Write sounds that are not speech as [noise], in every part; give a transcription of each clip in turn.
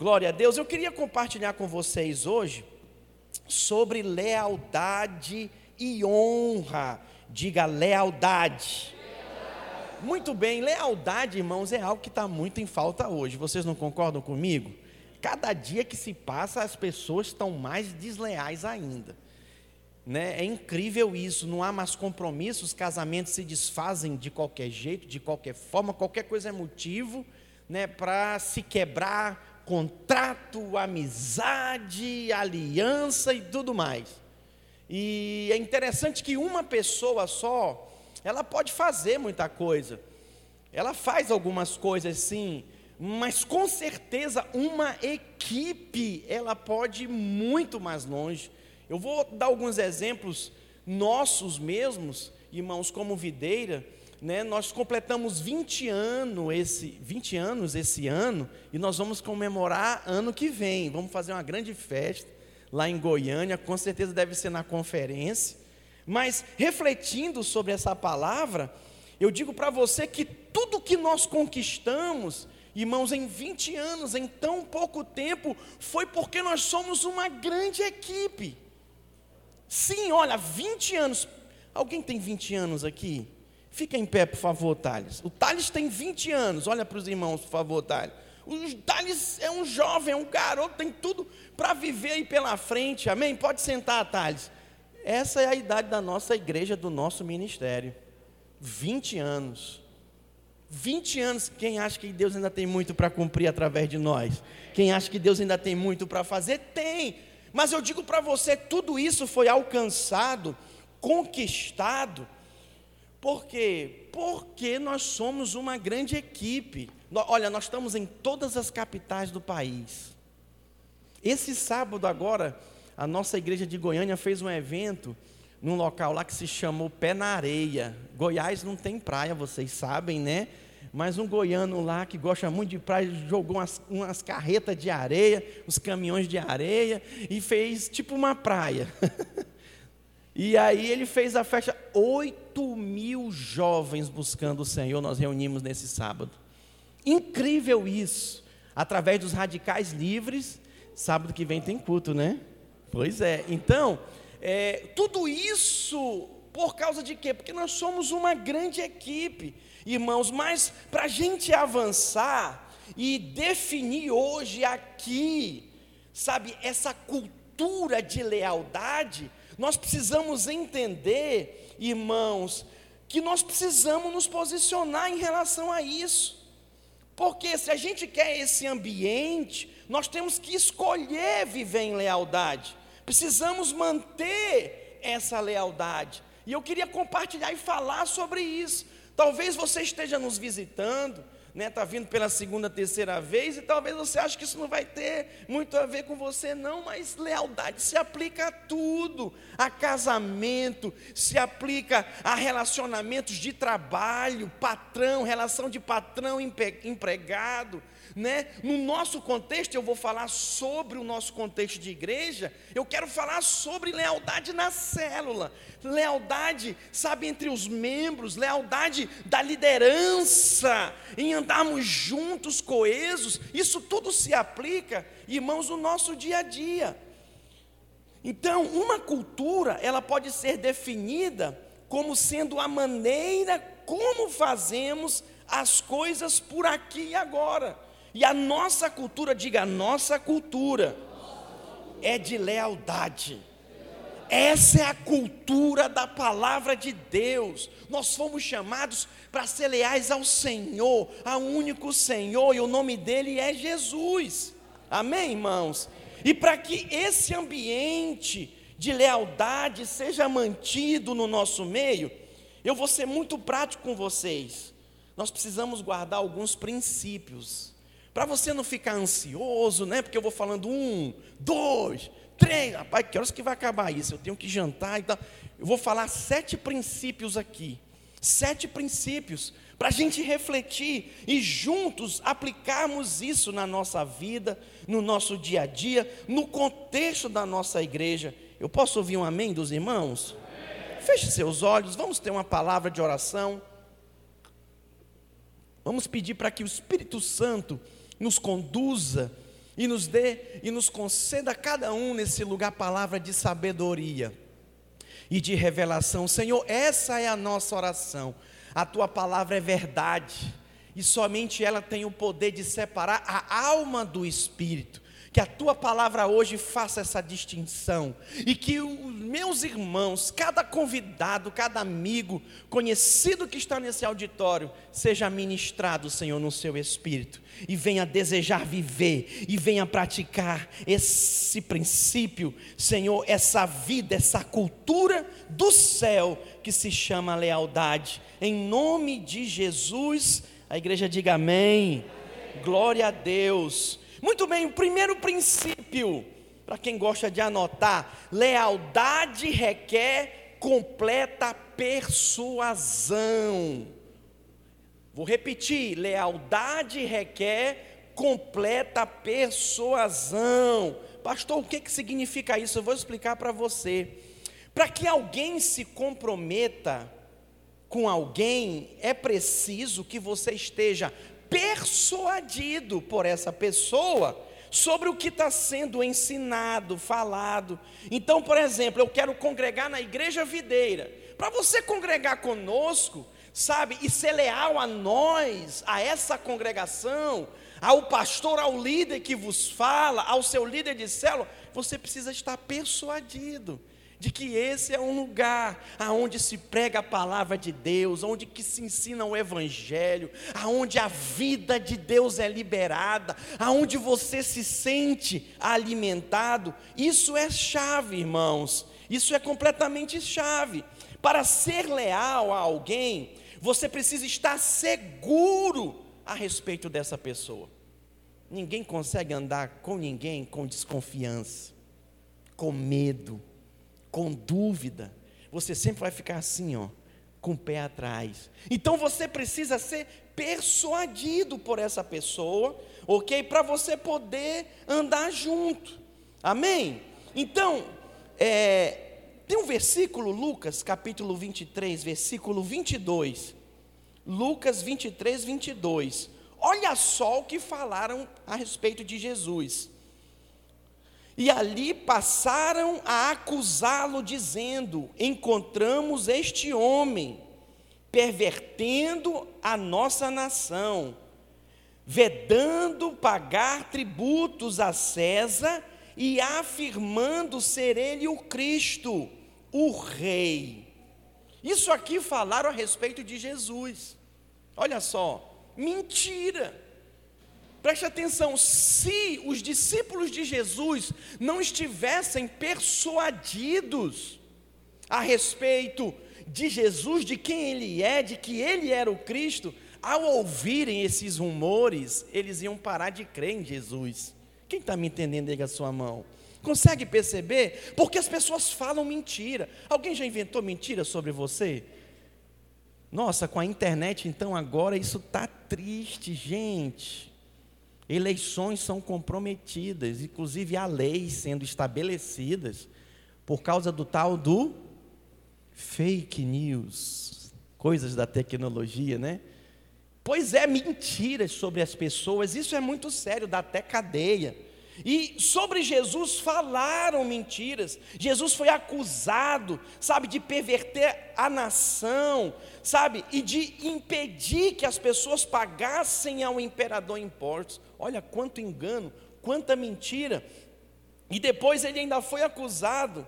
Glória a Deus. Eu queria compartilhar com vocês hoje sobre lealdade e honra. Diga lealdade. Muito bem, lealdade, irmãos, é algo que está muito em falta hoje. Vocês não concordam comigo? Cada dia que se passa, as pessoas estão mais desleais ainda. Né? É incrível isso, não há mais compromisso, os casamentos se desfazem de qualquer jeito, de qualquer forma, qualquer coisa é motivo né, para se quebrar contrato, amizade, aliança e tudo mais. E é interessante que uma pessoa só, ela pode fazer muita coisa. Ela faz algumas coisas sim, mas com certeza uma equipe, ela pode ir muito mais longe. Eu vou dar alguns exemplos nossos mesmos, irmãos, como videira, né? Nós completamos 20 anos esse 20 anos esse ano e nós vamos comemorar ano que vem. Vamos fazer uma grande festa lá em Goiânia, com certeza deve ser na conferência. Mas refletindo sobre essa palavra, eu digo para você que tudo que nós conquistamos, irmãos, em 20 anos, em tão pouco tempo, foi porque nós somos uma grande equipe. Sim, olha, 20 anos. Alguém tem 20 anos aqui? Fica em pé, por favor, Thales. O Thales tem 20 anos. Olha para os irmãos, por favor, Thales. O Thales é um jovem, é um garoto, tem tudo para viver aí pela frente. Amém? Pode sentar, Thales. Essa é a idade da nossa igreja, do nosso ministério. 20 anos. 20 anos, quem acha que Deus ainda tem muito para cumprir através de nós? Quem acha que Deus ainda tem muito para fazer? Tem. Mas eu digo para você, tudo isso foi alcançado, conquistado, por quê? Porque nós somos uma grande equipe. Olha, nós estamos em todas as capitais do país. Esse sábado agora, a nossa igreja de Goiânia fez um evento num local lá que se chamou Pé na Areia. Goiás não tem praia, vocês sabem, né? mas um goiano lá que gosta muito de praia jogou umas, umas carretas de areia, uns caminhões de areia e fez tipo uma praia. [laughs] e aí ele fez a festa, 8 mil jovens buscando o Senhor, nós reunimos nesse sábado. Incrível isso, através dos radicais livres, sábado que vem tem culto, né? Pois é, então, é, tudo isso por causa de quê? Porque nós somos uma grande equipe irmãos, mas para a gente avançar e definir hoje aqui, sabe, essa cultura de lealdade, nós precisamos entender, irmãos, que nós precisamos nos posicionar em relação a isso. Porque se a gente quer esse ambiente, nós temos que escolher viver em lealdade. Precisamos manter essa lealdade. E eu queria compartilhar e falar sobre isso. Talvez você esteja nos visitando, né, está vindo pela segunda, terceira vez, e talvez você ache que isso não vai ter muito a ver com você, não, mas lealdade se aplica a tudo, a casamento, se aplica a relacionamentos de trabalho, patrão, relação de patrão empregado, né? No nosso contexto, eu vou falar sobre o nosso contexto de igreja, eu quero falar sobre lealdade na célula, lealdade, sabe, entre os membros, lealdade da liderança, em andarmos juntos, coesos, isso tudo se aplica, irmãos, no nosso dia a dia. Então, uma cultura, ela pode ser definida como sendo a maneira como fazemos as coisas por aqui e agora. E a nossa cultura, diga, a nossa cultura é de lealdade. Essa é a cultura da palavra de Deus. Nós fomos chamados para ser leais ao Senhor, ao único Senhor, e o nome dele é Jesus. Amém, irmãos? E para que esse ambiente de lealdade seja mantido no nosso meio, eu vou ser muito prático com vocês. Nós precisamos guardar alguns princípios para você não ficar ansioso, né? Porque eu vou falando um, dois, três. Rapaz, que horas que vai acabar isso? Eu tenho que jantar e tal. Eu vou falar sete princípios aqui. Sete princípios para a gente refletir e juntos aplicarmos isso na nossa vida, no nosso dia a dia, no contexto da nossa igreja. Eu posso ouvir um amém dos irmãos? Amém. Feche seus olhos, vamos ter uma palavra de oração. Vamos pedir para que o Espírito Santo nos conduza e nos dê e nos conceda a cada um nesse lugar palavra de sabedoria e de revelação. Senhor, essa é a nossa oração. A tua palavra é verdade e somente ela tem o poder de separar a alma do espírito. Que a tua palavra hoje faça essa distinção e que os meus irmãos, cada convidado, cada amigo, conhecido que está nesse auditório, seja ministrado, Senhor, no seu espírito e venha desejar viver e venha praticar esse princípio, Senhor, essa vida, essa cultura do céu que se chama lealdade. Em nome de Jesus, a igreja diga amém. amém. Glória a Deus. Muito bem, o primeiro princípio, para quem gosta de anotar, lealdade requer completa persuasão. Vou repetir: lealdade requer completa persuasão. Pastor, o que, que significa isso? Eu vou explicar para você. Para que alguém se comprometa com alguém, é preciso que você esteja persuadido por essa pessoa sobre o que está sendo ensinado, falado. Então, por exemplo, eu quero congregar na igreja videira. Para você congregar conosco, sabe, e ser leal a nós, a essa congregação, ao pastor, ao líder que vos fala, ao seu líder de célula, você precisa estar persuadido de que esse é um lugar aonde se prega a palavra de Deus, onde que se ensina o evangelho, aonde a vida de Deus é liberada, aonde você se sente alimentado. Isso é chave, irmãos. Isso é completamente chave. Para ser leal a alguém, você precisa estar seguro a respeito dessa pessoa. Ninguém consegue andar com ninguém com desconfiança, com medo com dúvida, você sempre vai ficar assim, ó, com o pé atrás. Então você precisa ser persuadido por essa pessoa, ok? Para você poder andar junto. Amém? Então, é, tem um versículo, Lucas capítulo 23, versículo 22. Lucas 23, 22. Olha só o que falaram a respeito de Jesus. E ali passaram a acusá-lo, dizendo: Encontramos este homem pervertendo a nossa nação, vedando pagar tributos a César e afirmando ser ele o Cristo, o Rei. Isso aqui falaram a respeito de Jesus. Olha só, mentira. Preste atenção, se os discípulos de Jesus não estivessem persuadidos a respeito de Jesus, de quem ele é, de que ele era o Cristo, ao ouvirem esses rumores, eles iam parar de crer em Jesus. Quem está me entendendo, diga a sua mão. Consegue perceber? Porque as pessoas falam mentira. Alguém já inventou mentira sobre você? Nossa, com a internet, então agora isso está triste, gente. Eleições são comprometidas, inclusive há leis sendo estabelecidas por causa do tal do fake news, coisas da tecnologia, né? Pois é, mentiras sobre as pessoas, isso é muito sério, dá até cadeia. E sobre Jesus falaram mentiras. Jesus foi acusado, sabe, de perverter a nação, sabe, e de impedir que as pessoas pagassem ao imperador impostos. Olha quanto engano, quanta mentira. E depois ele ainda foi acusado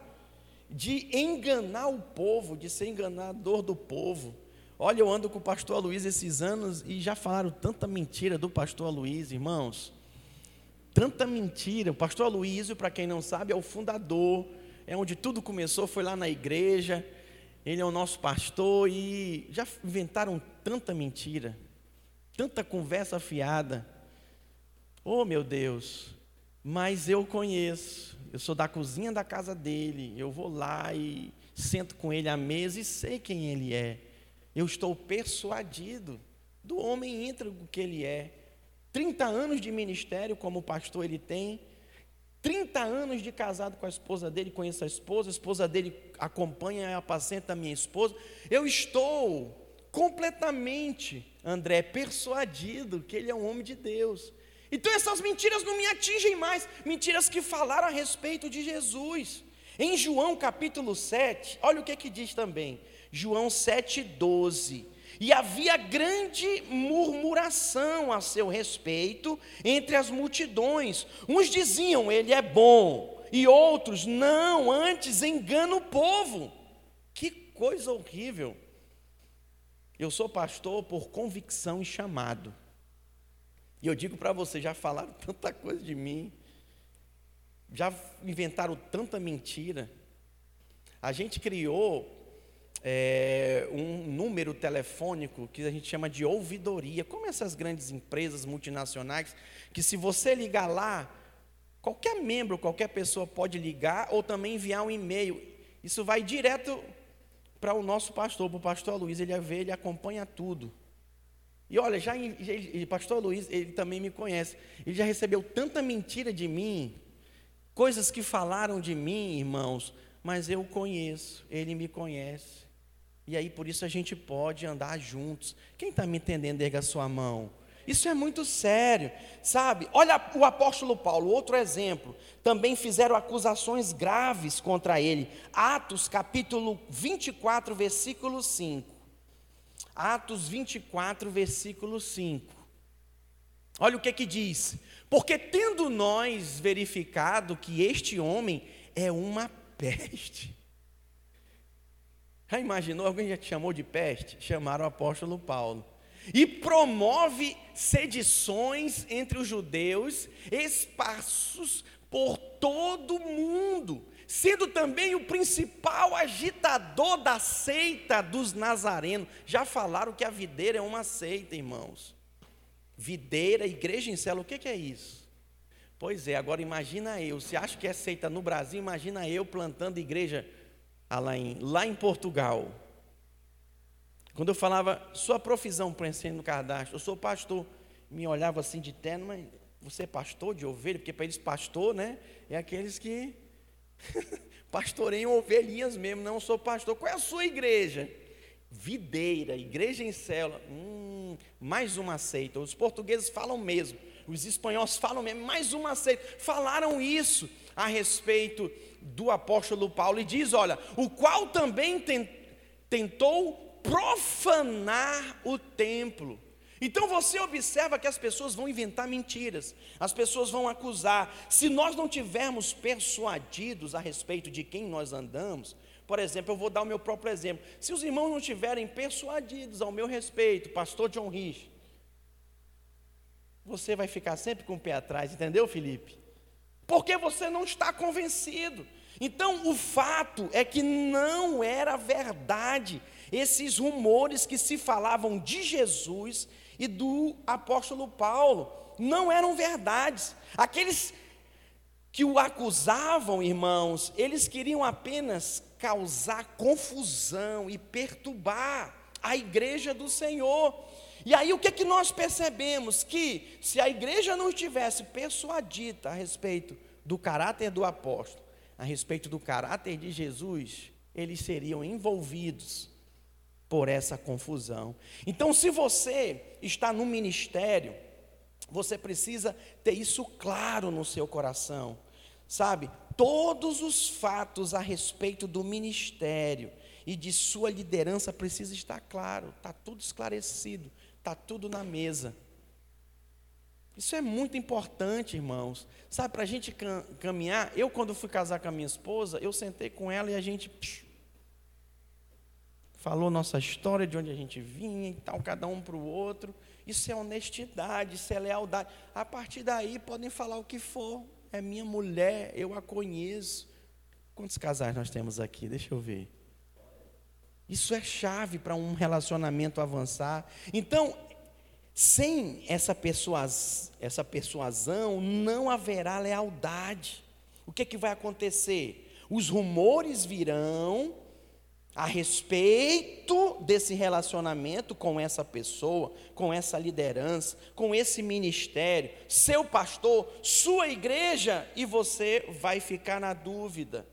de enganar o povo, de ser enganador do povo. Olha, eu ando com o pastor Luiz esses anos e já falaram tanta mentira do pastor Luiz, irmãos tanta mentira. O pastor Aloysio, para quem não sabe, é o fundador, é onde tudo começou, foi lá na igreja. Ele é o nosso pastor e já inventaram tanta mentira, tanta conversa fiada. Oh, meu Deus! Mas eu conheço, eu sou da cozinha da casa dele, eu vou lá e sento com ele à mesa e sei quem ele é. Eu estou persuadido do homem íntegro que ele é. 30 anos de ministério como pastor ele tem, 30 anos de casado com a esposa dele, conheço a esposa, a esposa dele acompanha e apacenta a minha esposa. Eu estou completamente, André, persuadido que ele é um homem de Deus. Então essas mentiras não me atingem mais, mentiras que falaram a respeito de Jesus. Em João capítulo 7, olha o que, que diz também, João 7,12. E havia grande murmuração a seu respeito entre as multidões. Uns diziam, ele é bom, e outros, não, antes engana o povo. Que coisa horrível. Eu sou pastor por convicção e chamado. E eu digo para você, já falaram tanta coisa de mim, já inventaram tanta mentira. A gente criou é, um número telefônico que a gente chama de ouvidoria, como essas grandes empresas multinacionais, que se você ligar lá, qualquer membro, qualquer pessoa pode ligar ou também enviar um e-mail. Isso vai direto para o nosso pastor, para o pastor Luiz, ele vê, ele acompanha tudo. E olha, já, já pastor Luiz, ele também me conhece. Ele já recebeu tanta mentira de mim, coisas que falaram de mim, irmãos, mas eu conheço, ele me conhece. E aí por isso a gente pode andar juntos. Quem está me entendendo, erga a sua mão. Isso é muito sério, sabe? Olha o apóstolo Paulo, outro exemplo. Também fizeram acusações graves contra ele. Atos capítulo 24, versículo 5. Atos 24, versículo 5. Olha o que que diz: Porque tendo nós verificado que este homem é uma peste. Já imaginou? Alguém já te chamou de peste? Chamaram o apóstolo Paulo. E promove sedições entre os judeus, espaços por todo o mundo sendo também o principal agitador da seita dos nazarenos. Já falaram que a videira é uma seita, irmãos. Videira, igreja em cela, o que, é isso? Pois é, agora imagina eu, se acha que é seita no Brasil, imagina eu plantando igreja em, lá em Portugal. Quando eu falava, sua profissão para no cadastro, eu sou pastor, me olhava assim de terno, mas você é pastor de ovelha? Porque para eles pastor, né, é aqueles que [laughs] Pastoreiam ovelhinhas mesmo, não sou pastor. Qual é a sua igreja? Videira, igreja em célula. Hum, mais uma seita. Os portugueses falam mesmo, os espanhóis falam mesmo, mais uma seita. Falaram isso a respeito do apóstolo Paulo e diz: olha, o qual também tentou profanar o templo então você observa que as pessoas vão inventar mentiras, as pessoas vão acusar. Se nós não tivermos persuadidos a respeito de quem nós andamos, por exemplo, eu vou dar o meu próprio exemplo. Se os irmãos não tiverem persuadidos ao meu respeito, pastor John Rich, você vai ficar sempre com o pé atrás, entendeu, Felipe? Porque você não está convencido. Então, o fato é que não era verdade esses rumores que se falavam de Jesus e do apóstolo Paulo. Não eram verdades. Aqueles que o acusavam, irmãos, eles queriam apenas causar confusão e perturbar a igreja do Senhor. E aí o que é que nós percebemos? Que se a igreja não estivesse persuadida a respeito do caráter do apóstolo, a respeito do caráter de Jesus, eles seriam envolvidos por essa confusão. Então, se você está no ministério, você precisa ter isso claro no seu coração. Sabe? Todos os fatos a respeito do ministério e de sua liderança precisa estar claro, está tudo esclarecido, está tudo na mesa. Isso é muito importante, irmãos. Sabe, para a gente caminhar, eu quando fui casar com a minha esposa, eu sentei com ela e a gente psh, falou nossa história, de onde a gente vinha e tal, cada um para o outro. Isso é honestidade, isso é lealdade. A partir daí podem falar o que for. É minha mulher, eu a conheço. Quantos casais nós temos aqui? Deixa eu ver. Isso é chave para um relacionamento avançar. Então, sem essa, persuas, essa persuasão, não haverá lealdade. O que, é que vai acontecer? Os rumores virão, a respeito desse relacionamento com essa pessoa, com essa liderança, com esse ministério, seu pastor, sua igreja, e você vai ficar na dúvida.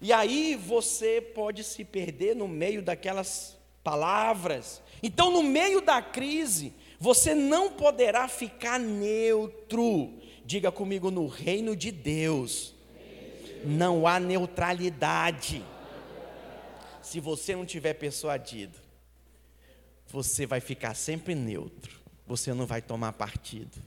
E aí você pode se perder no meio daquelas palavras. Então, no meio da crise, Você não poderá ficar neutro. Diga comigo, no reino de Deus não há neutralidade. Se você não tiver persuadido, você vai ficar sempre neutro. Você não vai tomar partido.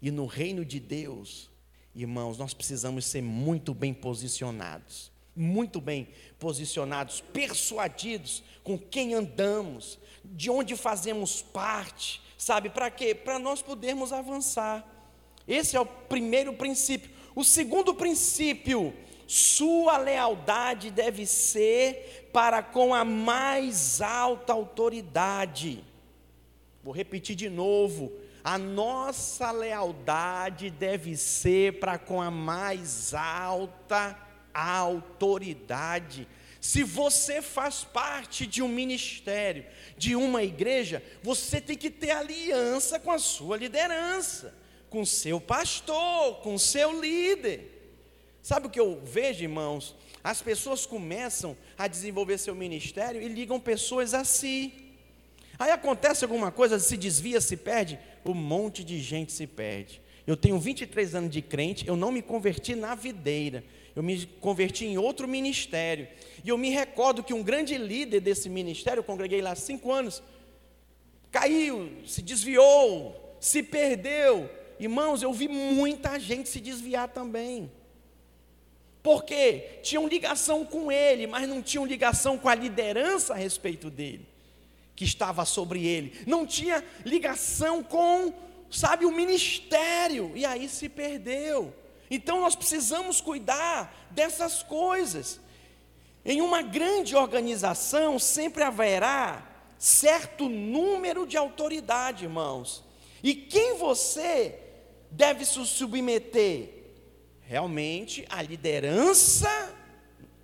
E no reino de Deus, irmãos, nós precisamos ser muito bem posicionados. Muito bem posicionados, persuadidos com quem andamos, de onde fazemos parte, sabe? Para quê? Para nós podermos avançar. Esse é o primeiro princípio. O segundo princípio, sua lealdade deve ser para com a mais alta autoridade. Vou repetir de novo. A nossa lealdade deve ser para com a mais alta autoridade. Se você faz parte de um ministério, de uma igreja, você tem que ter aliança com a sua liderança, com seu pastor, com seu líder. Sabe o que eu vejo, irmãos? As pessoas começam a desenvolver seu ministério e ligam pessoas a si. Aí acontece alguma coisa, se desvia, se perde, um monte de gente se perde. Eu tenho 23 anos de crente, eu não me converti na videira, eu me converti em outro ministério. E eu me recordo que um grande líder desse ministério, eu congreguei lá cinco anos, caiu, se desviou, se perdeu. Irmãos, eu vi muita gente se desviar também. Porque tinham ligação com ele, mas não tinham ligação com a liderança a respeito dele que estava sobre ele, não tinha ligação com, sabe, o ministério, e aí se perdeu. Então nós precisamos cuidar dessas coisas. Em uma grande organização sempre haverá certo número de autoridade, irmãos. E quem você deve se submeter? Realmente a liderança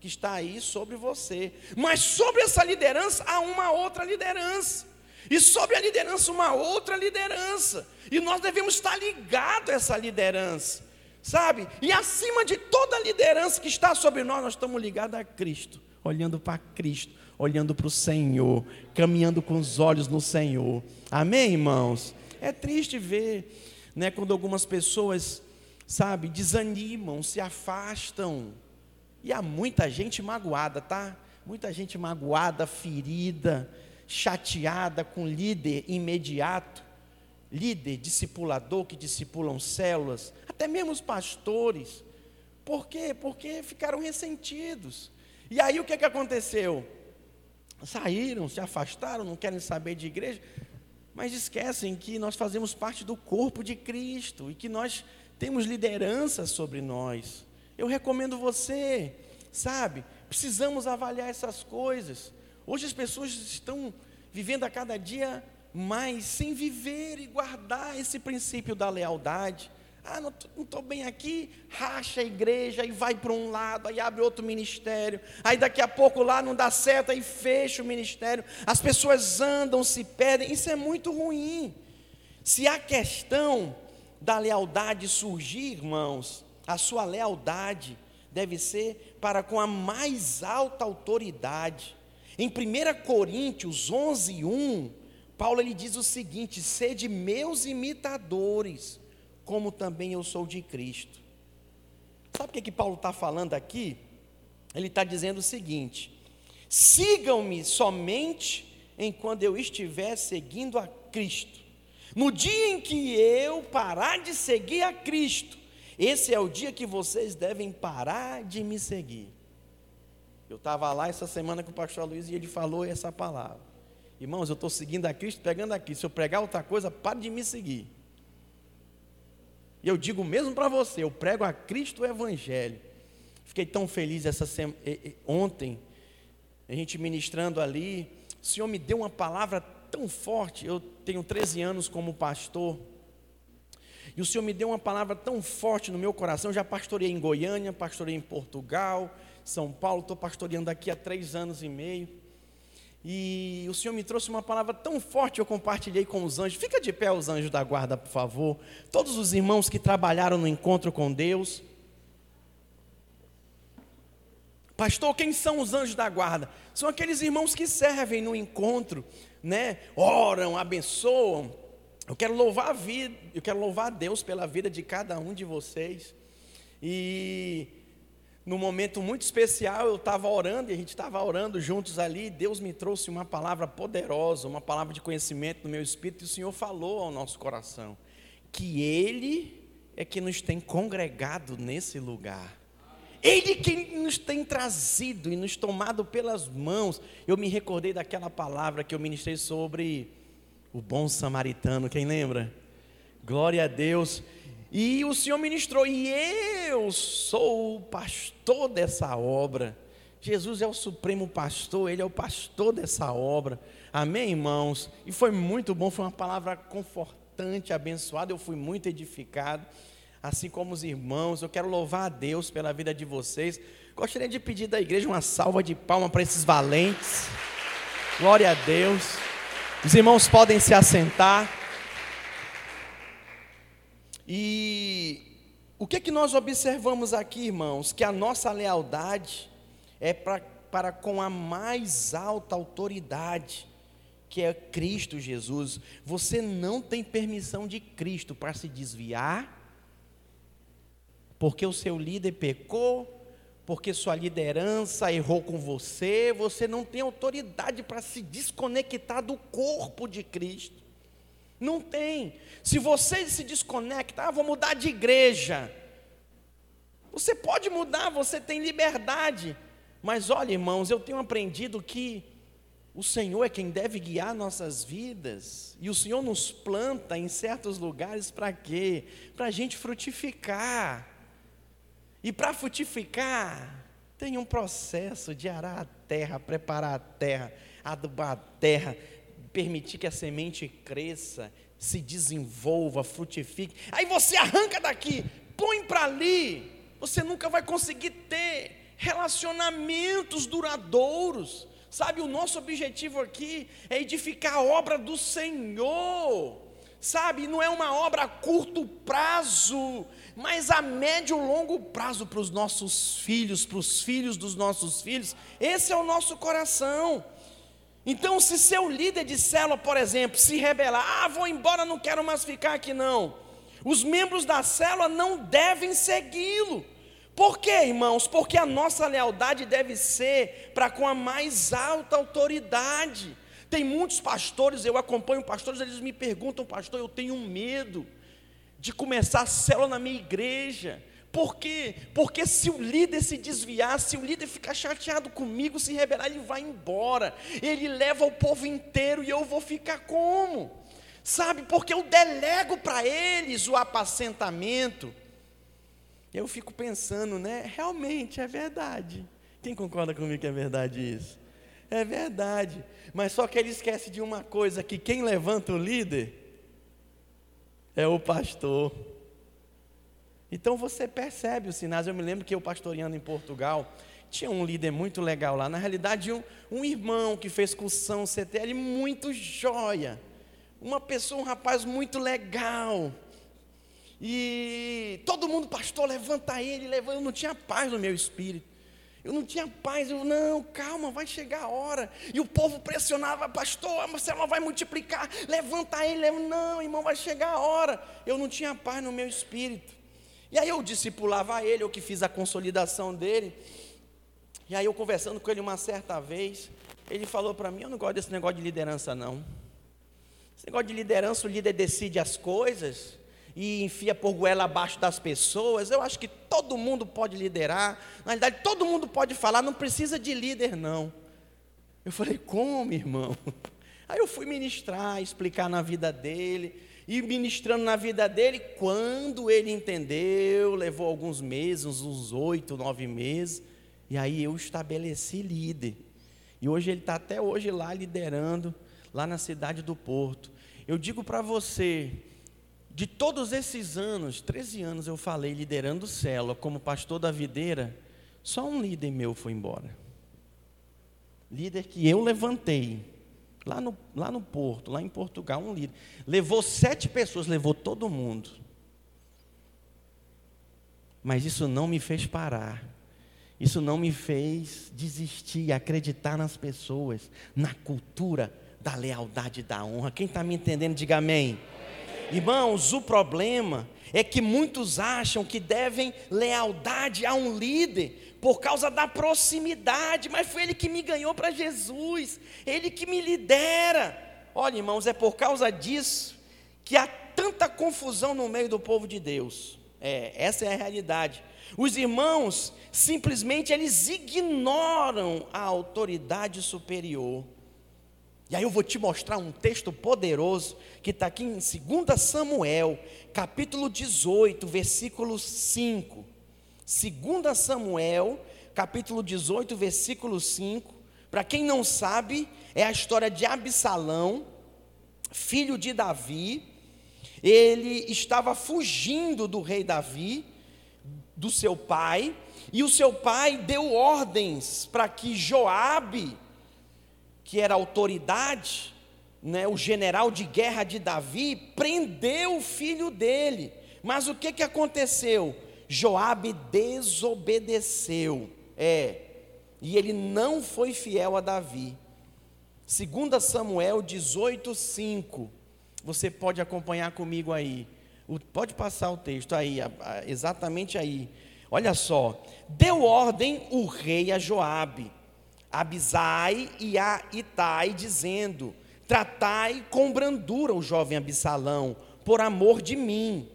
que está aí sobre você. Mas sobre essa liderança há uma outra liderança. E sobre a liderança, uma outra liderança. E nós devemos estar ligados a essa liderança. Sabe? E acima de toda a liderança que está sobre nós, nós estamos ligados a Cristo, olhando para Cristo, olhando para o Senhor, caminhando com os olhos no Senhor. Amém, irmãos? É triste ver, né, quando algumas pessoas, sabe, desanimam, se afastam, e há muita gente magoada, tá? Muita gente magoada, ferida, chateada com líder imediato, líder discipulador que discipulam células, até mesmo os pastores. Por quê? Porque ficaram ressentidos. E aí o que, que aconteceu? Saíram, se afastaram, não querem saber de igreja, mas esquecem que nós fazemos parte do corpo de Cristo e que nós temos liderança sobre nós. Eu recomendo você, sabe? Precisamos avaliar essas coisas. Hoje as pessoas estão vivendo a cada dia mais sem viver e guardar esse princípio da lealdade. Ah, não estou bem aqui, racha a igreja e vai para um lado, aí abre outro ministério, aí daqui a pouco lá não dá certo, aí fecha o ministério. As pessoas andam, se perdem, isso é muito ruim. Se a questão da lealdade surgir, irmãos, a sua lealdade deve ser para com a mais alta autoridade. Em 1 Coríntios 11, 1, Paulo ele diz o seguinte: sede meus imitadores, como também eu sou de Cristo. Sabe o que, que Paulo está falando aqui? Ele está dizendo o seguinte: sigam-me somente enquanto eu estiver seguindo a Cristo. No dia em que eu parar de seguir a Cristo, esse é o dia que vocês devem parar de me seguir. Eu estava lá essa semana com o pastor Luiz e ele falou essa palavra. Irmãos, eu estou seguindo a Cristo, pegando aqui. Se eu pregar outra coisa, pare de me seguir. E eu digo mesmo para você, eu prego a Cristo o Evangelho. Fiquei tão feliz essa semana, ontem, a gente ministrando ali. O Senhor me deu uma palavra tão forte. Eu tenho 13 anos como pastor. E o Senhor me deu uma palavra tão forte no meu coração. Eu já pastoreei em Goiânia, pastoreei em Portugal, São Paulo, estou pastoreando aqui há três anos e meio. E o Senhor me trouxe uma palavra tão forte, eu compartilhei com os anjos. Fica de pé os anjos da guarda, por favor. Todos os irmãos que trabalharam no encontro com Deus. Pastor, quem são os anjos da guarda? São aqueles irmãos que servem no encontro, né? Oram, abençoam, Eu quero louvar a vida, eu quero louvar a Deus pela vida de cada um de vocês. E num momento muito especial, eu estava orando e a gente estava orando juntos ali. Deus me trouxe uma palavra poderosa, uma palavra de conhecimento no meu espírito, e o Senhor falou ao nosso coração que Ele é que nos tem congregado nesse lugar. Ele que nos tem trazido e nos tomado pelas mãos. Eu me recordei daquela palavra que eu ministrei sobre o bom samaritano, quem lembra? Glória a Deus. E o Senhor ministrou, e eu sou o pastor dessa obra. Jesus é o supremo pastor, ele é o pastor dessa obra. Amém, irmãos? E foi muito bom, foi uma palavra confortante, abençoada. Eu fui muito edificado, assim como os irmãos. Eu quero louvar a Deus pela vida de vocês. Gostaria de pedir da igreja uma salva de palmas para esses valentes. Glória a Deus. Os irmãos podem se assentar. E o que, é que nós observamos aqui, irmãos? Que a nossa lealdade é pra, para com a mais alta autoridade, que é Cristo Jesus. Você não tem permissão de Cristo para se desviar, porque o seu líder pecou, porque sua liderança errou com você, você não tem autoridade para se desconectar do corpo de Cristo. Não tem. Se você se desconecta, ah, vou mudar de igreja. Você pode mudar, você tem liberdade. Mas olha, irmãos, eu tenho aprendido que o Senhor é quem deve guiar nossas vidas. E o Senhor nos planta em certos lugares para quê? Para a gente frutificar. E para frutificar, tem um processo de arar a terra, preparar a terra, adubar a terra, permitir que a semente cresça, se desenvolva, frutifique. Aí você arranca daqui, põe para ali. Você nunca vai conseguir ter relacionamentos duradouros. Sabe, o nosso objetivo aqui é edificar a obra do Senhor. Sabe, não é uma obra a curto prazo, mas a médio e longo prazo para os nossos filhos, para os filhos dos nossos filhos. Esse é o nosso coração. Então, se seu líder de célula, por exemplo, se rebelar, ah, vou embora, não quero mais ficar aqui não. Os membros da célula não devem segui-lo. Por quê, irmãos? Porque a nossa lealdade deve ser para com a mais alta autoridade. Tem muitos pastores, eu acompanho pastores, eles me perguntam, pastor, eu tenho medo de começar a célula na minha igreja. Por quê? Porque se o líder se desviar, se o líder ficar chateado comigo, se rebelar, ele vai embora. Ele leva o povo inteiro e eu vou ficar como? Sabe? Porque eu delego para eles o apacentamento. Eu fico pensando, né? Realmente é verdade. Quem concorda comigo que é verdade isso? É verdade. Mas só que ele esquece de uma coisa: que quem levanta o líder é o pastor. Então você percebe os sinais. Eu me lembro que eu pastoreando em Portugal, tinha um líder muito legal lá. Na realidade, um, um irmão que fez cursão CTL muito joia. Uma pessoa, um rapaz muito legal. E todo mundo, pastor, levanta ele, levanta. Eu não tinha paz no meu espírito. Eu não tinha paz, eu, não, calma, vai chegar a hora. E o povo pressionava, pastor, a vai multiplicar, levanta ele, não, irmão, vai chegar a hora. Eu não tinha paz no meu espírito. E aí eu discipulava ele, eu que fiz a consolidação dele. E aí eu conversando com ele uma certa vez, ele falou para mim, eu não gosto desse negócio de liderança não. Esse negócio de liderança, o líder decide as coisas e enfia por goela abaixo das pessoas. Eu acho que todo mundo pode liderar. Na verdade, todo mundo pode falar, não precisa de líder não. Eu falei, como, irmão? [laughs] Aí eu fui ministrar, explicar na vida dele e ministrando na vida dele. Quando ele entendeu, levou alguns meses, uns oito, nove meses, e aí eu estabeleci líder. E hoje ele está até hoje lá liderando, lá na cidade do Porto. Eu digo para você, de todos esses anos, 13 anos eu falei liderando célula como pastor da videira, só um líder meu foi embora. Líder que eu levantei, Lá no, lá no Porto, lá em Portugal, um líder. Levou sete pessoas, levou todo mundo. Mas isso não me fez parar. Isso não me fez desistir, acreditar nas pessoas, na cultura da lealdade e da honra. Quem está me entendendo, diga amém. Irmãos, o problema é que muitos acham que devem lealdade a um líder por causa da proximidade, mas foi ele que me ganhou para Jesus, ele que me lidera. Olha, irmãos, é por causa disso que há tanta confusão no meio do povo de Deus. É, essa é a realidade. Os irmãos simplesmente eles ignoram a autoridade superior. E aí eu vou te mostrar um texto poderoso que está aqui em 2 Samuel, capítulo 18, versículo 5. 2 Samuel, capítulo 18, versículo 5. Para quem não sabe, é a história de Absalão, filho de Davi. Ele estava fugindo do rei Davi, do seu pai, e o seu pai deu ordens para que Joabe, que era autoridade, né, o general de guerra de Davi, prendeu o filho dele. Mas o que, que aconteceu? Joabe desobedeceu. É, e ele não foi fiel a Davi. 2 Samuel 18:5. Você pode acompanhar comigo aí. Pode passar o texto aí, exatamente aí. Olha só, deu ordem o rei a Joabe, a Abisai e a Itai, dizendo: Tratai com brandura o jovem Absalão, por amor de mim.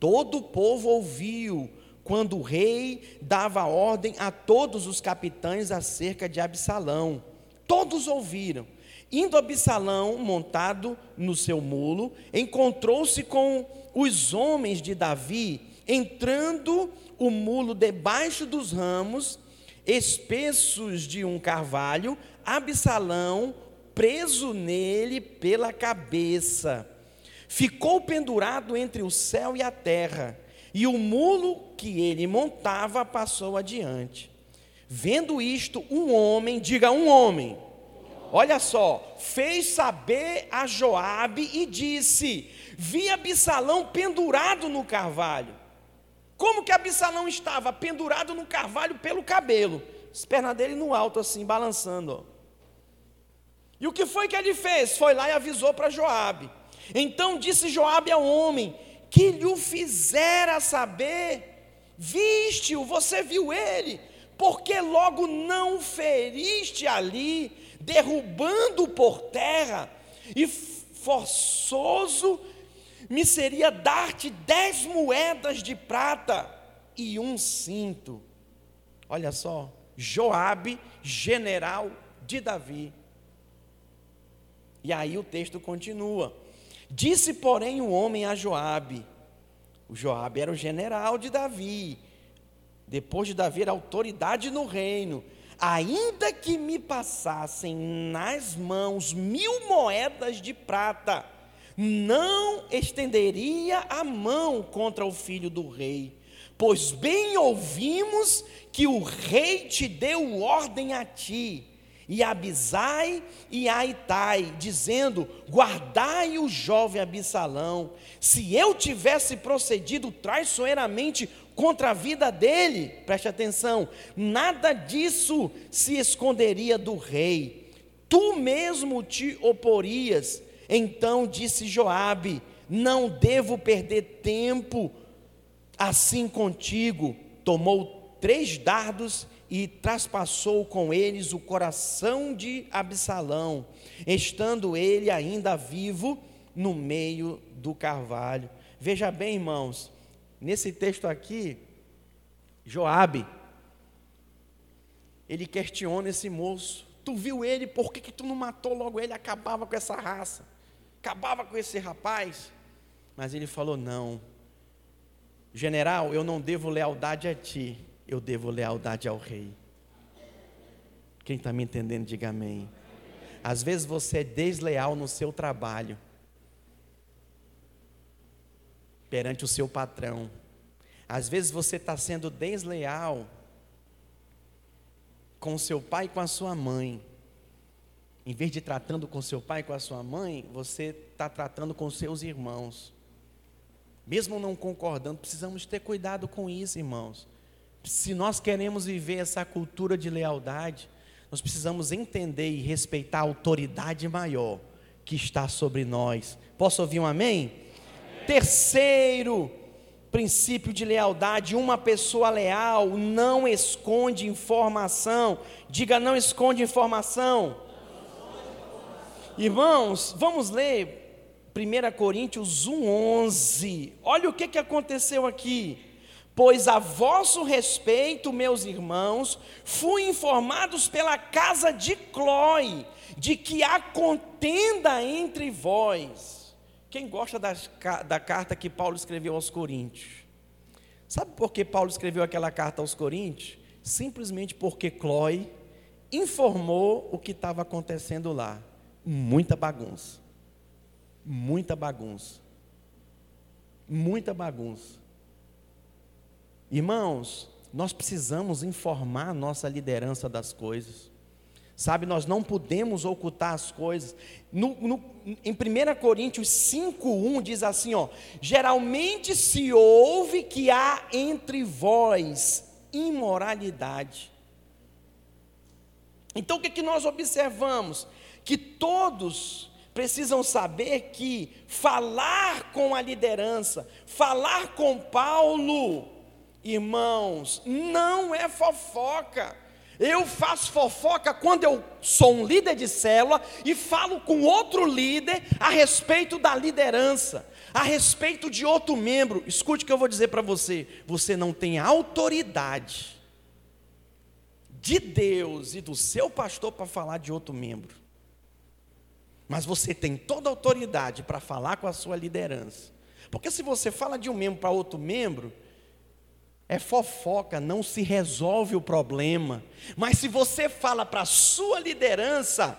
Todo o povo ouviu quando o rei dava ordem a todos os capitães acerca de Absalão. Todos ouviram. Indo Absalão, montado no seu mulo, encontrou-se com os homens de Davi, entrando o mulo debaixo dos ramos espessos de um carvalho, Absalão preso nele pela cabeça. Ficou pendurado entre o céu e a terra, e o mulo que ele montava passou adiante. Vendo isto, um homem, diga um homem, olha só, fez saber a Joabe e disse: Vi Absalão pendurado no carvalho. Como que Absalão estava? Pendurado no carvalho pelo cabelo, as pernas dele no alto, assim, balançando. Ó. E o que foi que ele fez? Foi lá e avisou para Joabe. Então disse Joabe ao homem que lhe fizera saber: Viste-o, você viu ele, porque logo não feriste ali, derrubando por terra, e forçoso me seria dar-te dez moedas de prata e um cinto. Olha só, Joabe, general de Davi. E aí o texto continua. Disse, porém, o homem a Joabe. O Joabe era o general de Davi. Depois de Davi era autoridade no reino. Ainda que me passassem nas mãos mil moedas de prata, não estenderia a mão contra o filho do rei, pois bem ouvimos que o rei te deu ordem a ti, e Abisai e a Itai, dizendo: Guardai o jovem Absalão. Se eu tivesse procedido traiçoeiramente contra a vida dele, preste atenção, nada disso se esconderia do rei. Tu mesmo te oporias então disse Joabe: Não devo perder tempo assim contigo. Tomou três dardos e traspassou com eles o coração de Absalão, estando ele ainda vivo no meio do carvalho. Veja bem, irmãos, nesse texto aqui, Joabe, ele questiona esse moço. Tu viu ele, por que, que tu não matou logo ele? Acabava com essa raça acabava com esse rapaz. Mas ele falou: Não, general, eu não devo lealdade a ti, eu devo lealdade ao rei. Quem está me entendendo, diga amém. Às vezes você é desleal no seu trabalho, perante o seu patrão. Às vezes você está sendo desleal com seu pai e com a sua mãe. Em vez de tratando com seu pai e com a sua mãe, você está tratando com seus irmãos. Mesmo não concordando, precisamos ter cuidado com isso, irmãos. Se nós queremos viver essa cultura de lealdade, nós precisamos entender e respeitar a autoridade maior que está sobre nós. Posso ouvir um amém? amém. Terceiro princípio de lealdade: uma pessoa leal não esconde informação. Diga, não esconde informação. Irmãos, vamos ler 1 Coríntios 1,11. Olha o que, que aconteceu aqui. Pois a vosso respeito, meus irmãos, fui informados pela casa de Clói, de que há contenda entre vós. Quem gosta das, da carta que Paulo escreveu aos Coríntios? Sabe por que Paulo escreveu aquela carta aos Coríntios? Simplesmente porque Clói informou o que estava acontecendo lá. Muita bagunça. Muita bagunça. Muita bagunça. Irmãos, nós precisamos informar a nossa liderança das coisas. Sabe, nós não podemos ocultar as coisas. No, no, em 1 Coríntios 5,1 diz assim: ó, geralmente se ouve que há entre vós imoralidade. Então o que, que nós observamos? Que todos precisam saber que falar com a liderança, falar com Paulo, irmãos, não é fofoca. Eu faço fofoca quando eu sou um líder de célula e falo com outro líder a respeito da liderança, a respeito de outro membro. Escute o que eu vou dizer para você: você não tem autoridade de Deus e do seu pastor para falar de outro membro. Mas você tem toda a autoridade para falar com a sua liderança. Porque se você fala de um membro para outro membro, é fofoca, não se resolve o problema. Mas se você fala para a sua liderança,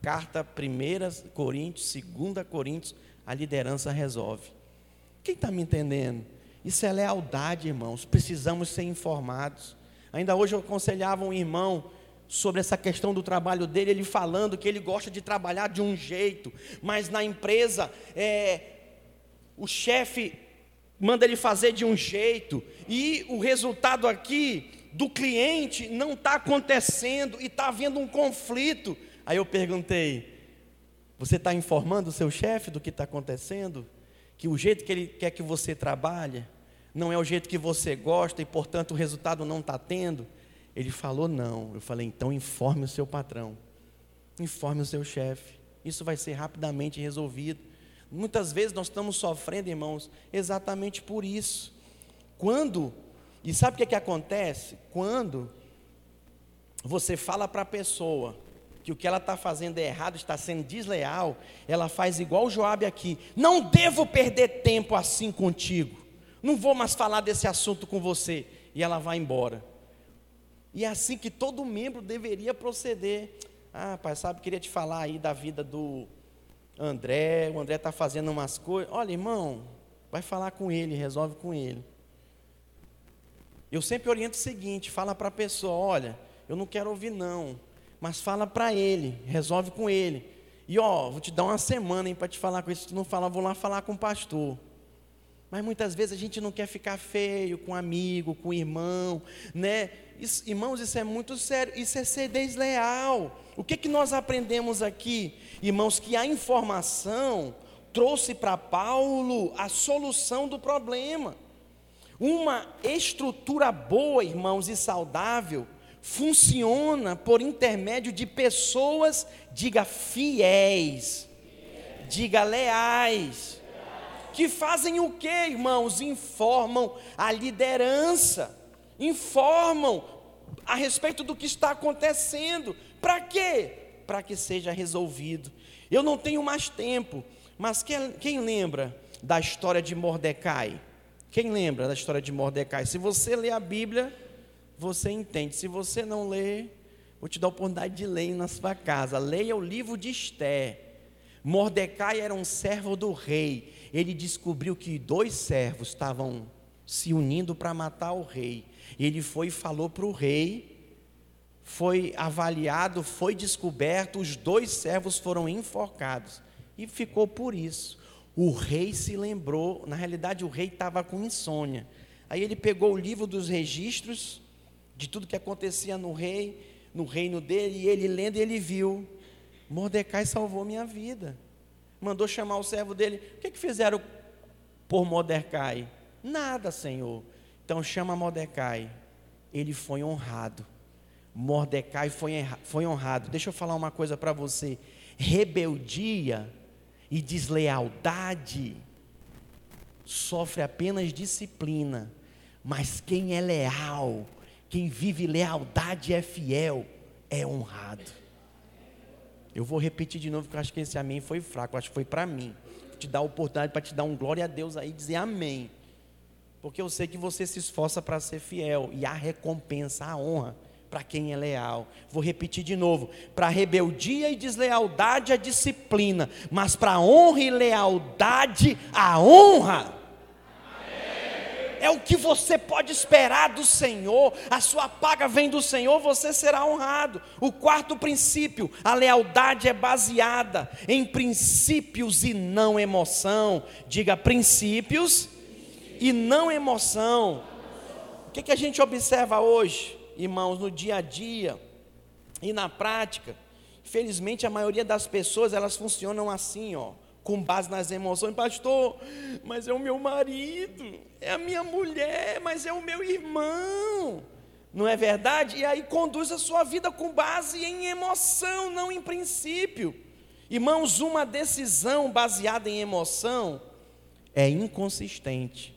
carta 1 Coríntios, 2 Coríntios, a liderança resolve. Quem está me entendendo? Isso é lealdade, irmãos. Precisamos ser informados. Ainda hoje eu aconselhava um irmão sobre essa questão do trabalho dele, ele falando que ele gosta de trabalhar de um jeito, mas na empresa é, o chefe manda ele fazer de um jeito, e o resultado aqui do cliente não está acontecendo e está havendo um conflito. Aí eu perguntei: você está informando o seu chefe do que está acontecendo? Que o jeito que ele quer que você trabalhe não é o jeito que você gosta e, portanto, o resultado não está tendo? Ele falou não. Eu falei: então informe o seu patrão, informe o seu chefe. Isso vai ser rapidamente resolvido. Muitas vezes nós estamos sofrendo, irmãos, exatamente por isso. Quando, e sabe o que, que acontece? Quando você fala para a pessoa que o que ela está fazendo é errado, está sendo desleal, ela faz igual Joabe aqui. Não devo perder tempo assim contigo. Não vou mais falar desse assunto com você. E ela vai embora. E é assim que todo membro deveria proceder. Ah, pai, sabe, queria te falar aí da vida do André, o André está fazendo umas coisas. Olha, irmão, vai falar com ele, resolve com ele. Eu sempre oriento o seguinte: fala para a pessoa, olha, eu não quero ouvir não, mas fala para ele, resolve com ele. E ó, vou te dar uma semana para te falar com isso. Se tu não falar, vou lá falar com o pastor. Mas muitas vezes a gente não quer ficar feio com amigo, com irmão, né? Isso, irmãos, isso é muito sério, isso é ser desleal. O que, que nós aprendemos aqui? Irmãos, que a informação trouxe para Paulo a solução do problema. Uma estrutura boa, irmãos, e saudável, funciona por intermédio de pessoas, diga fiéis, diga leais, que fazem o que, irmãos? Informam a liderança, informam a respeito do que está acontecendo. Para quê? Para que seja resolvido. Eu não tenho mais tempo, mas quem, quem lembra da história de Mordecai? Quem lembra da história de Mordecai? Se você lê a Bíblia, você entende. Se você não lê, vou te dar a oportunidade de ler na sua casa. Leia o livro de Esther. Mordecai era um servo do rei. Ele descobriu que dois servos estavam se unindo para matar o rei. Ele foi e falou para o rei, foi avaliado, foi descoberto, os dois servos foram enforcados. E ficou por isso. O rei se lembrou, na realidade o rei estava com insônia. Aí ele pegou o livro dos registros de tudo que acontecia no rei, no reino dele, e ele lendo, ele viu: Mordecai salvou minha vida. Mandou chamar o servo dele. O que, que fizeram por Mordecai? Nada, Senhor. Então chama Mordecai. Ele foi honrado. Mordecai foi, foi honrado. Deixa eu falar uma coisa para você. Rebeldia e deslealdade sofre apenas disciplina, mas quem é leal, quem vive lealdade e é fiel, é honrado. Eu vou repetir de novo, porque eu acho que esse amém foi fraco, acho que foi para mim. Vou te dar a oportunidade para te dar um glória a Deus aí, dizer amém. Porque eu sei que você se esforça para ser fiel e há recompensa, a honra para quem é leal. Vou repetir de novo: para rebeldia e deslealdade a disciplina, mas para honra e lealdade a honra. É o que você pode esperar do Senhor, a sua paga vem do Senhor, você será honrado. O quarto princípio, a lealdade é baseada em princípios e não emoção. Diga princípios e não emoção. O que, que a gente observa hoje? irmãos, no dia a dia e na prática, infelizmente a maioria das pessoas elas funcionam assim, ó, com base nas emoções, pastor, mas é o meu marido, é a minha mulher, mas é o meu irmão. Não é verdade? E aí conduz a sua vida com base em emoção, não em princípio. Irmãos, uma decisão baseada em emoção é inconsistente.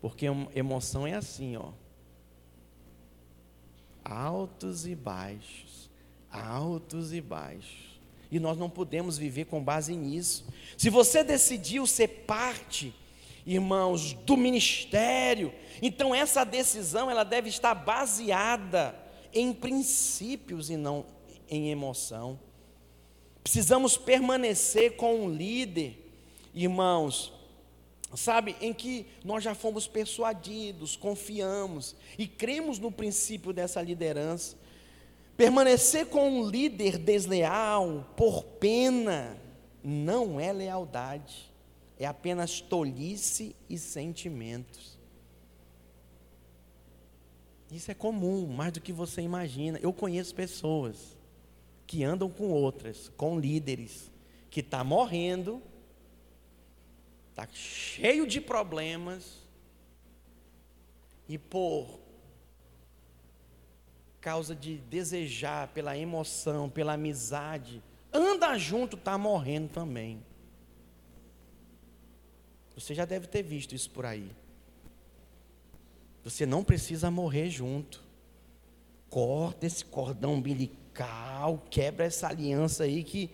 Porque emoção é assim, ó altos e baixos, altos e baixos. E nós não podemos viver com base nisso. Se você decidiu ser parte, irmãos, do ministério, então essa decisão ela deve estar baseada em princípios e não em emoção. Precisamos permanecer com um líder, irmãos, sabe, em que nós já fomos persuadidos, confiamos e cremos no princípio dessa liderança. Permanecer com um líder desleal por pena não é lealdade, é apenas tolice e sentimentos. Isso é comum, mais do que você imagina. Eu conheço pessoas que andam com outras, com líderes, que estão tá morrendo está cheio de problemas, e por causa de desejar, pela emoção, pela amizade, anda junto, está morrendo também. Você já deve ter visto isso por aí. Você não precisa morrer junto. Corta esse cordão umbilical, quebra essa aliança aí que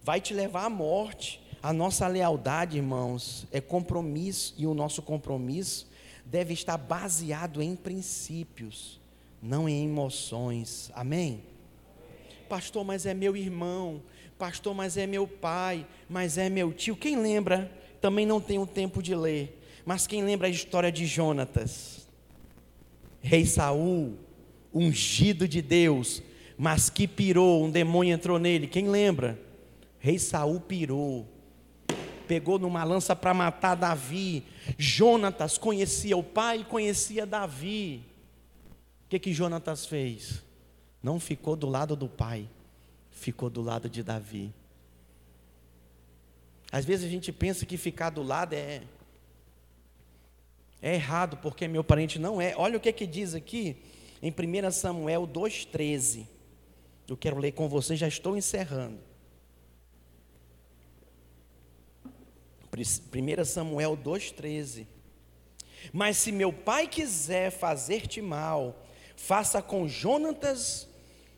vai te levar à morte. A nossa lealdade, irmãos, é compromisso, e o nosso compromisso deve estar baseado em princípios, não em emoções. Amém? Pastor, mas é meu irmão. Pastor, mas é meu pai. Mas é meu tio. Quem lembra? Também não tenho tempo de ler. Mas quem lembra a história de Jonatas? Rei Saul, ungido de Deus, mas que pirou, um demônio entrou nele. Quem lembra? Rei Saul pirou pegou numa lança para matar Davi. Jonatas conhecia o pai e conhecia Davi. O que que Jonatas fez? Não ficou do lado do pai, ficou do lado de Davi. Às vezes a gente pensa que ficar do lado é é errado, porque meu parente não é. Olha o que que diz aqui em 1 Samuel 2:13. Eu quero ler com você, já estou encerrando. 1 Samuel 2,13. Mas se meu pai quiser fazer-te mal, faça com Jonatas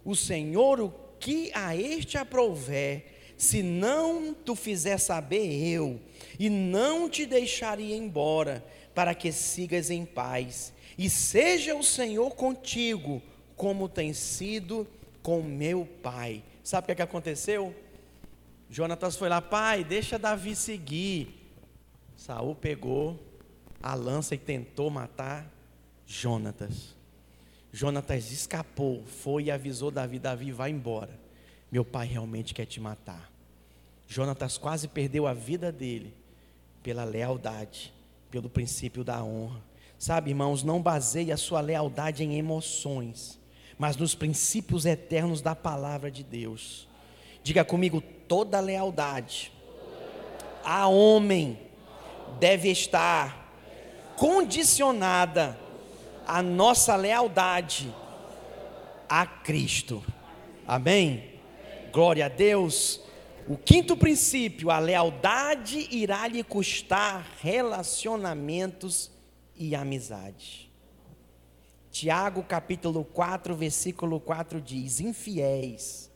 o Senhor o que a este aprouver, se não tu fizer saber eu, e não te deixaria embora, para que sigas em paz, e seja o Senhor contigo, como tem sido com meu pai. Sabe o que, é aconteceu? Jonatas foi lá, pai, deixa Davi seguir. Saul pegou a lança e tentou matar Jonatas. Jonatas escapou, foi e avisou Davi: Davi, vai embora. Meu pai realmente quer te matar. Jonatas quase perdeu a vida dele pela lealdade, pelo princípio da honra. Sabe, irmãos, não baseie a sua lealdade em emoções, mas nos princípios eternos da palavra de Deus. Diga comigo: toda lealdade a homem deve estar condicionada à nossa lealdade a Cristo. Amém? Glória a Deus. O quinto princípio, a lealdade irá lhe custar relacionamentos e amizade. Tiago capítulo 4, versículo 4 diz: Infiéis,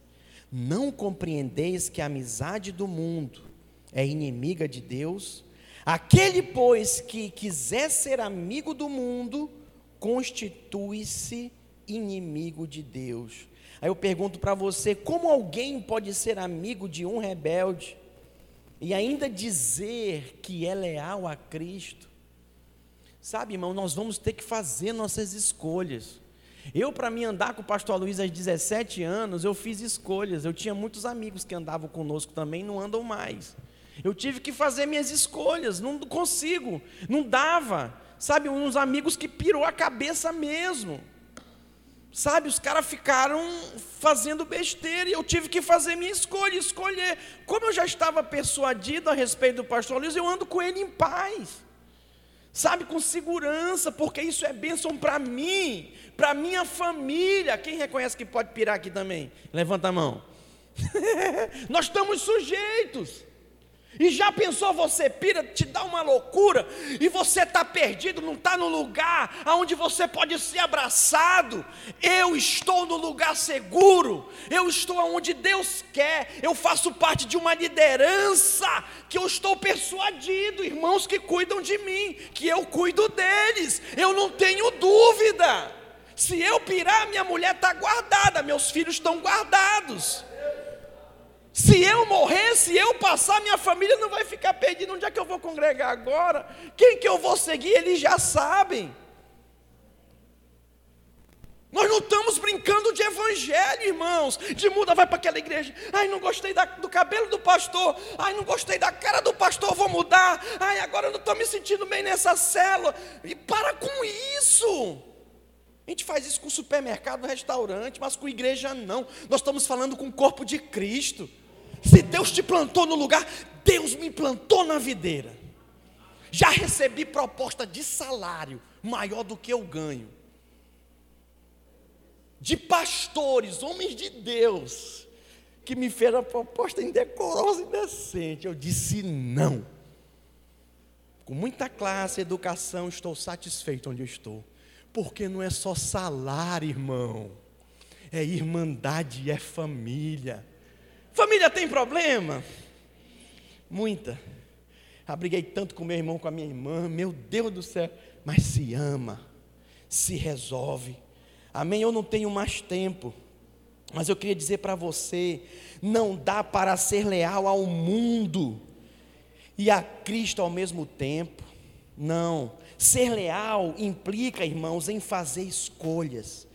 não compreendeis que a amizade do mundo é inimiga de Deus? Aquele, pois, que quiser ser amigo do mundo, constitui-se inimigo de Deus. Aí eu pergunto para você: como alguém pode ser amigo de um rebelde e ainda dizer que é leal a Cristo? Sabe, irmão, nós vamos ter que fazer nossas escolhas. Eu, para mim andar com o pastor Luiz aos 17 anos, eu fiz escolhas. Eu tinha muitos amigos que andavam conosco também, não andam mais. Eu tive que fazer minhas escolhas, não consigo, não dava. Sabe, uns amigos que pirou a cabeça mesmo. Sabe, os caras ficaram fazendo besteira e eu tive que fazer minha escolha, escolher. Como eu já estava persuadido a respeito do pastor Luiz, eu ando com ele em paz. Sabe, com segurança, porque isso é bênção para mim, para minha família. Quem reconhece que pode pirar aqui também? Levanta a mão. [laughs] Nós estamos sujeitos. E já pensou você pira, te dá uma loucura, e você está perdido, não está no lugar onde você pode ser abraçado. Eu estou no lugar seguro, eu estou onde Deus quer, eu faço parte de uma liderança que eu estou persuadido, irmãos que cuidam de mim, que eu cuido deles, eu não tenho dúvida. Se eu pirar, minha mulher está guardada, meus filhos estão guardados. Se eu morrer, se eu passar, minha família não vai ficar perdida. Onde é que eu vou congregar agora? Quem que eu vou seguir? Eles já sabem. Nós não estamos brincando de evangelho, irmãos. De muda, vai para aquela igreja. Ai, não gostei da, do cabelo do pastor. Ai, não gostei da cara do pastor, vou mudar. Ai, agora eu não estou me sentindo bem nessa cela. E para com isso. A gente faz isso com supermercado, restaurante, mas com igreja não. Nós estamos falando com o corpo de Cristo. Se Deus te plantou no lugar, Deus me plantou na videira. Já recebi proposta de salário maior do que eu ganho. De pastores, homens de Deus, que me fez proposta indecorosa e indecente. Eu disse não. Com muita classe, educação, estou satisfeito onde eu estou. Porque não é só salário, irmão. É irmandade, é família. Família tem problema? Muita. Abriguei tanto com meu irmão, com a minha irmã, meu Deus do céu, mas se ama, se resolve. Amém? Eu não tenho mais tempo, mas eu queria dizer para você: não dá para ser leal ao mundo e a Cristo ao mesmo tempo. Não. Ser leal implica, irmãos, em fazer escolhas.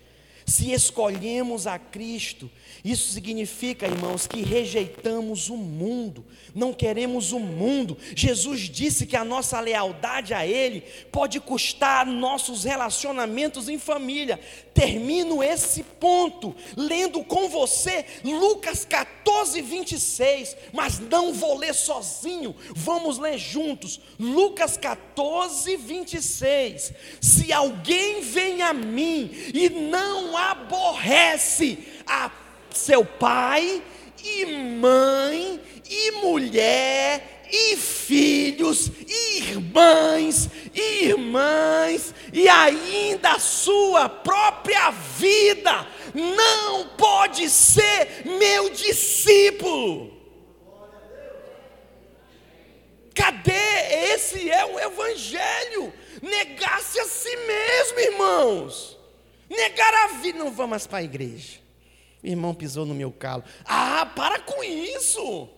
Se escolhemos a Cristo, isso significa, irmãos, que rejeitamos o mundo, não queremos o mundo. Jesus disse que a nossa lealdade a Ele pode custar nossos relacionamentos em família. Termino esse ponto lendo com você Lucas 14, 26, mas não vou ler sozinho, vamos ler juntos. Lucas 14, 26. Se alguém vem a mim e não aborrece a seu pai e mãe e mulher e filhos, e irmãs, e irmãs, e ainda a sua própria vida, não pode ser meu discípulo. Cadê? Esse é o Evangelho. Negar-se a si mesmo, irmãos. Negar a vida. Não vamos para a igreja. O irmão pisou no meu calo. Ah, para com isso.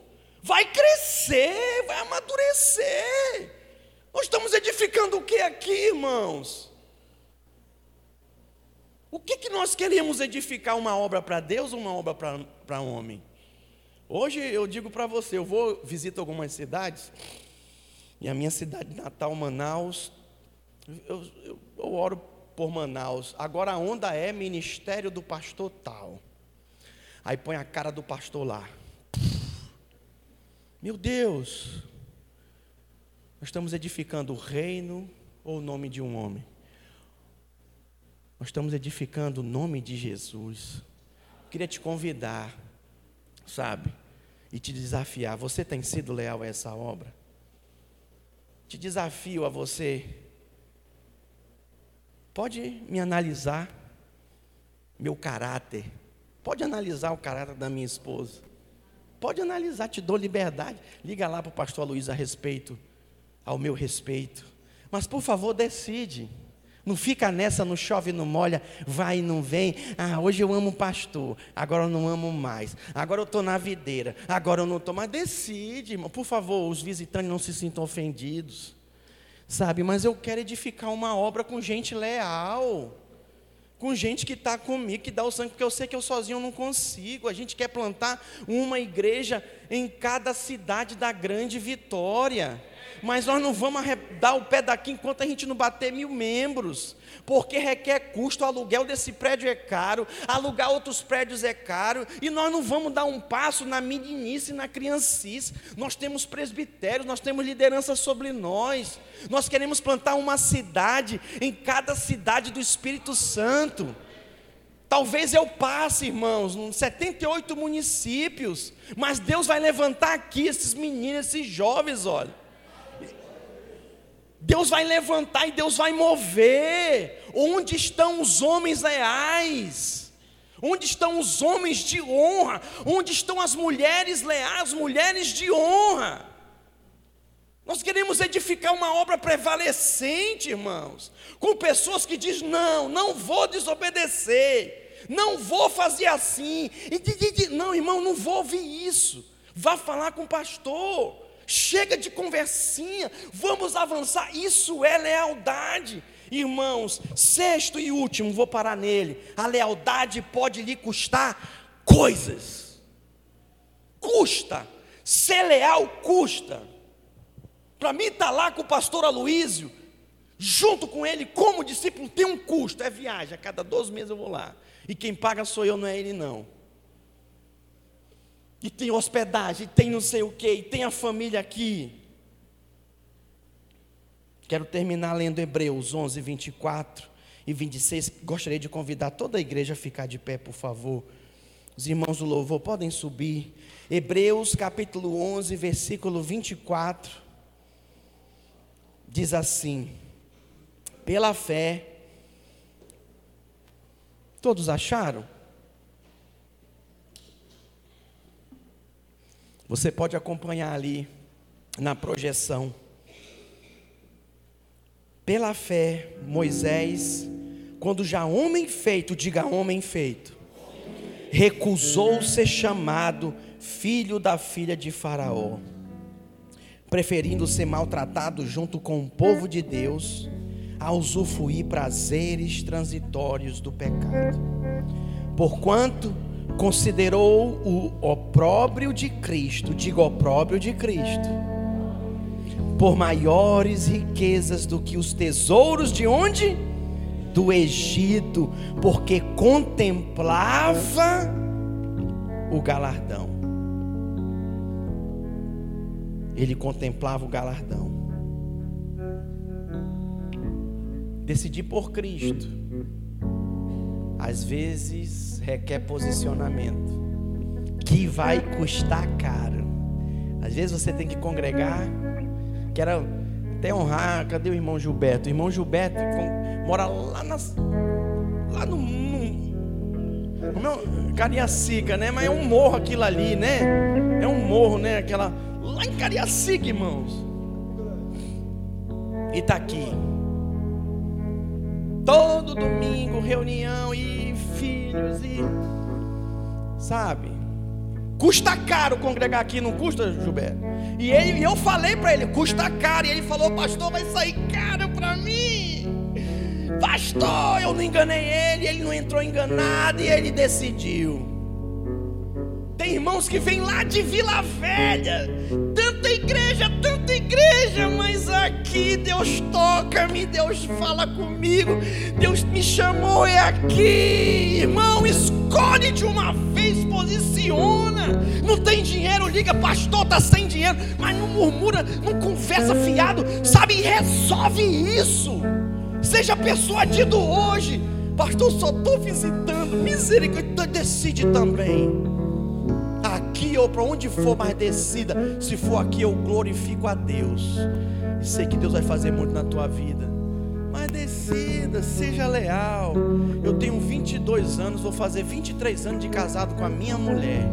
Vai crescer, vai amadurecer. Nós estamos edificando o que aqui, irmãos? O que, que nós queremos edificar? Uma obra para Deus ou uma obra para homem? Hoje eu digo para você, eu vou visitar algumas cidades, e a minha cidade natal, Manaus, eu, eu, eu oro por Manaus. Agora a onda é ministério do pastor tal. Aí põe a cara do pastor lá. Meu Deus. Nós estamos edificando o reino ou o nome de um homem? Nós estamos edificando o nome de Jesus. Queria te convidar, sabe, e te desafiar. Você tem sido leal a essa obra? Te desafio a você. Pode me analisar meu caráter. Pode analisar o caráter da minha esposa. Pode analisar, te dou liberdade. Liga lá para o pastor Luiz a respeito, ao meu respeito. Mas por favor, decide. Não fica nessa, não chove, não molha, vai e não vem. Ah, hoje eu amo o pastor, agora eu não amo mais. Agora eu estou na videira, agora eu não estou. Mas decide, irmão. Por favor, os visitantes não se sintam ofendidos. Sabe, mas eu quero edificar uma obra com gente leal com gente que está comigo, que dá o sangue, porque eu sei que eu sozinho não consigo. A gente quer plantar uma igreja em cada cidade da grande vitória. Mas nós não vamos dar o pé daqui enquanto a gente não bater mil membros porque requer custo, o aluguel desse prédio é caro, alugar outros prédios é caro, e nós não vamos dar um passo na meninice e na criancice. Nós temos presbitérios, nós temos liderança sobre nós. Nós queremos plantar uma cidade em cada cidade do Espírito Santo. Talvez eu passe, irmãos, em 78 municípios, mas Deus vai levantar aqui esses meninos, esses jovens, olha. Deus vai levantar e Deus vai mover. Onde estão os homens leais? Onde estão os homens de honra? Onde estão as mulheres leais, mulheres de honra? Nós queremos edificar uma obra prevalecente, irmãos, com pessoas que dizem: não, não vou desobedecer, não vou fazer assim. E, não, irmão, não vou ouvir isso. Vá falar com o pastor. Chega de conversinha, vamos avançar. Isso é lealdade. Irmãos, sexto e último, vou parar nele. A lealdade pode lhe custar coisas. Custa. Ser leal custa. Para mim estar tá lá com o pastor Aloísio, junto com ele como discípulo, tem um custo. É viagem, a cada 12 meses eu vou lá. E quem paga sou eu, não é ele não e tem hospedagem, e tem não sei o que, e tem a família aqui. Quero terminar lendo Hebreus 11, 24 e 26. Gostaria de convidar toda a igreja a ficar de pé, por favor. Os irmãos do louvor podem subir. Hebreus capítulo 11, versículo 24. Diz assim: Pela fé. Todos acharam? Você pode acompanhar ali na projeção. Pela fé, Moisés, quando já homem feito, diga homem feito, recusou ser chamado filho da filha de Faraó, preferindo ser maltratado junto com o povo de Deus, a usufruir prazeres transitórios do pecado. Porquanto considerou o opróbrio de Cristo, digo opróbrio de Cristo, por maiores riquezas do que os tesouros de onde? Do Egito, porque contemplava o galardão. Ele contemplava o galardão. Decidi por Cristo. Às vezes requer posicionamento, que vai custar caro. Às vezes você tem que congregar, quero até honrar, cadê o irmão Gilberto? O irmão Gilberto mora lá, nas, lá no, no, meu, Cariacica, né? Mas é um morro aquilo ali, né? É um morro, né? Aquela, lá em Cariacica, irmãos. E tá aqui. Todo domingo, reunião e filhos e. Sabe? Custa caro congregar aqui, não custa, Gilberto? E ele, eu falei para ele, custa caro. E ele falou, pastor, vai sair caro para mim. Pastor, eu não enganei ele, ele não entrou enganado e ele decidiu. Tem irmãos que vêm lá de Vila Velha, tanta igreja, tanta igreja, mas aqui Deus toca-me, Deus fala comigo, Deus me chamou, é aqui, irmão, escolhe de uma vez posiciona. Não tem dinheiro, liga, pastor, está sem dinheiro, mas não murmura, não conversa fiado, sabe? Resolve isso. Seja persuadido hoje. Pastor, só estou visitando. Misericórdia, decide também. Aqui ou para onde for, mas decida. Se for aqui, eu glorifico a Deus. E sei que Deus vai fazer muito na tua vida. Mas decida, seja leal. Eu tenho 22 anos, vou fazer 23 anos de casado com a minha mulher.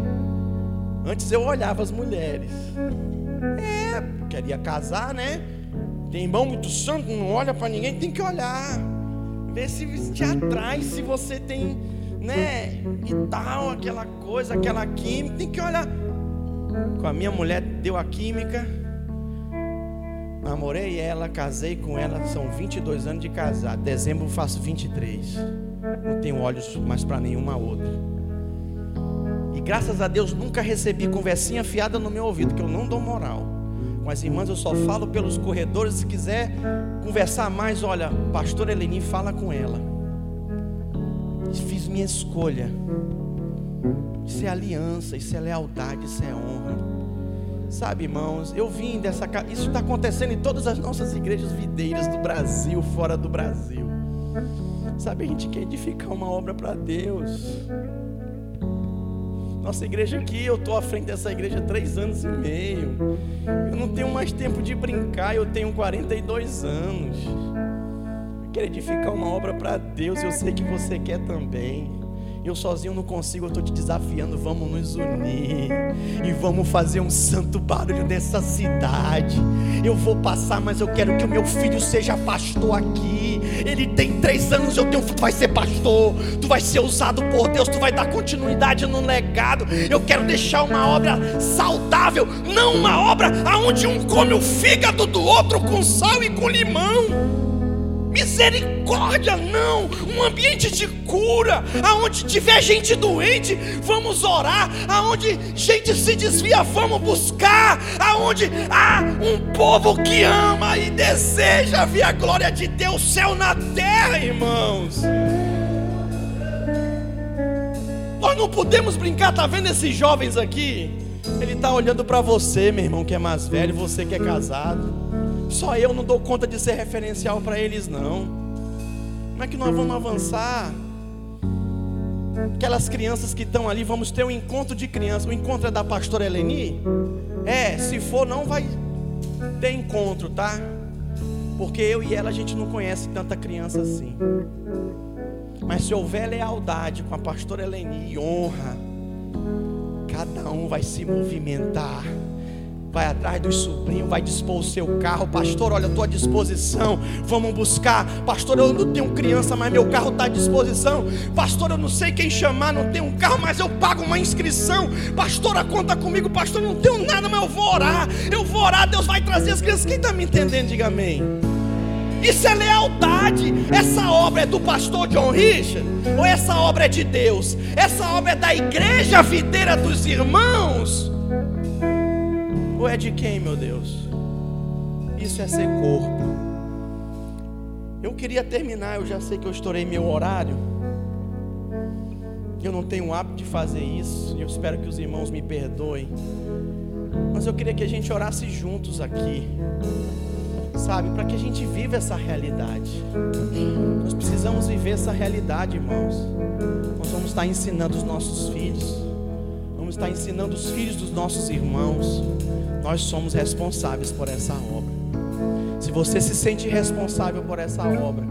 Antes eu olhava as mulheres. É, queria casar, né? Tem irmão muito santo, não olha para ninguém, tem que olhar. Ver se te atrai, se você tem, né? E tal, aquela coisa, aquela química, tem que olhar. Com a minha mulher deu a química Namorei ela, casei com ela, são 22 anos de casado. Dezembro faço 23. Não tenho olhos mais para nenhuma outra. E graças a Deus nunca recebi conversinha fiada no meu ouvido, que eu não dou moral. Com as irmãs eu só falo pelos corredores. Se quiser conversar mais, olha, pastor Eleni, fala com ela. Fiz minha escolha. Isso é aliança, isso é lealdade, isso é honra. Sabe, irmãos, eu vim dessa casa. Isso está acontecendo em todas as nossas igrejas videiras do Brasil, fora do Brasil. Sabe, a gente quer edificar uma obra para Deus. Nossa igreja aqui, eu estou à frente dessa igreja há três anos e meio. Eu não tenho mais tempo de brincar, eu tenho 42 anos. Eu quero edificar uma obra para Deus, eu sei que você quer também. Eu sozinho não consigo, eu estou te desafiando. Vamos nos unir e vamos fazer um santo barulho nessa cidade. Eu vou passar, mas eu quero que o meu filho seja pastor aqui. Ele tem três anos, eu tenho tu vai ser pastor. Tu vai ser usado por Deus, tu vai dar continuidade no legado. Eu quero deixar uma obra saudável, não uma obra aonde um come o fígado do outro com sal e com limão. Misericórdia, não. Um ambiente de cura, aonde tiver gente doente, vamos orar. Aonde gente se desvia, vamos buscar. Aonde há um povo que ama e deseja ver a glória de Deus, céu na terra, irmãos. Nós não podemos brincar, tá vendo esses jovens aqui? Ele está olhando para você, meu irmão, que é mais velho, você que é casado. Só eu não dou conta de ser referencial para eles, não. Como é que nós vamos avançar? Aquelas crianças que estão ali, vamos ter um encontro de crianças. O encontro é da pastora Eleni? É, se for, não vai ter encontro, tá? Porque eu e ela a gente não conhece tanta criança assim. Mas se houver lealdade com a pastora Eleni e honra, cada um vai se movimentar vai atrás dos sobrinhos, vai dispor o seu carro. Pastor, olha, estou à disposição. Vamos buscar. Pastor, eu não tenho criança, mas meu carro está à disposição. Pastor, eu não sei quem chamar, não tenho um carro, mas eu pago uma inscrição. Pastora, conta comigo. Pastor, eu não tenho nada, mas eu vou orar. Eu vou orar, Deus vai trazer as crianças. Quem está me entendendo, diga amém. Isso é lealdade. Essa obra é do pastor John Richard? Ou essa obra é de Deus? Essa obra é da igreja videira dos irmãos? É de quem, meu Deus? Isso é ser corpo. Eu queria terminar, eu já sei que eu estourei meu horário. Eu não tenho o hábito de fazer isso. Eu espero que os irmãos me perdoem. Mas eu queria que a gente orasse juntos aqui. Sabe, para que a gente viva essa realidade. Nós precisamos viver essa realidade, irmãos. Nós vamos estar ensinando os nossos filhos. Vamos estar ensinando os filhos dos nossos irmãos. Nós somos responsáveis por essa obra. Se você se sente responsável por essa obra,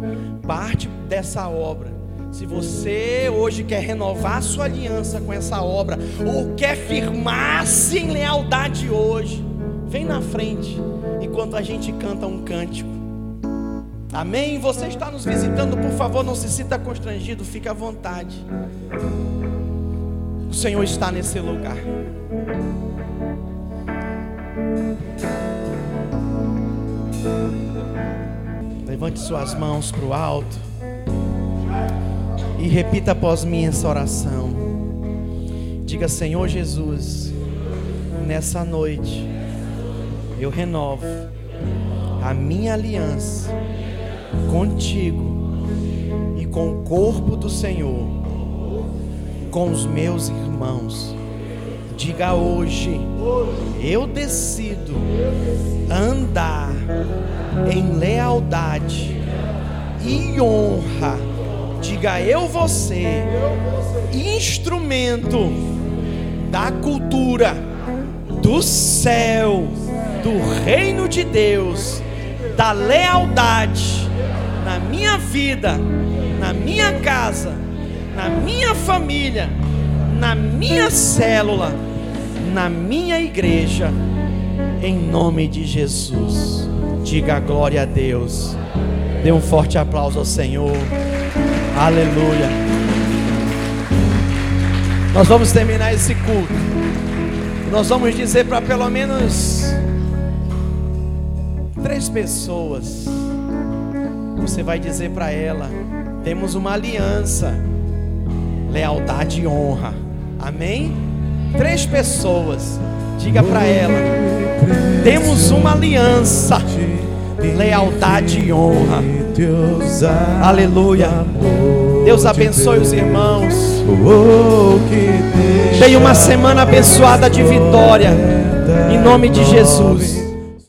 parte dessa obra. Se você hoje quer renovar sua aliança com essa obra, ou quer firmar-se em lealdade hoje, vem na frente, enquanto a gente canta um cântico. Amém? Você está nos visitando, por favor, não se sinta constrangido, fique à vontade. O Senhor está nesse lugar. Levante suas mãos para o alto e repita após mim essa oração. Diga, Senhor Jesus, nessa noite eu renovo a minha aliança contigo e com o corpo do Senhor com os meus irmãos. Diga hoje, eu decido andar em lealdade e honra. Diga eu você, instrumento da cultura do céu, do reino de Deus, da lealdade na minha vida, na minha casa, na minha família, na minha célula, na minha igreja, em nome de Jesus. Diga glória a Deus. Dê um forte aplauso ao Senhor. Aleluia. Nós vamos terminar esse culto. Nós vamos dizer para pelo menos três pessoas. Você vai dizer para ela: temos uma aliança, lealdade e honra. Amém? Três pessoas. Diga para ela: temos uma aliança, lealdade e honra. Aleluia. Deus abençoe os irmãos. Tenha uma semana abençoada de vitória. Em nome de Jesus.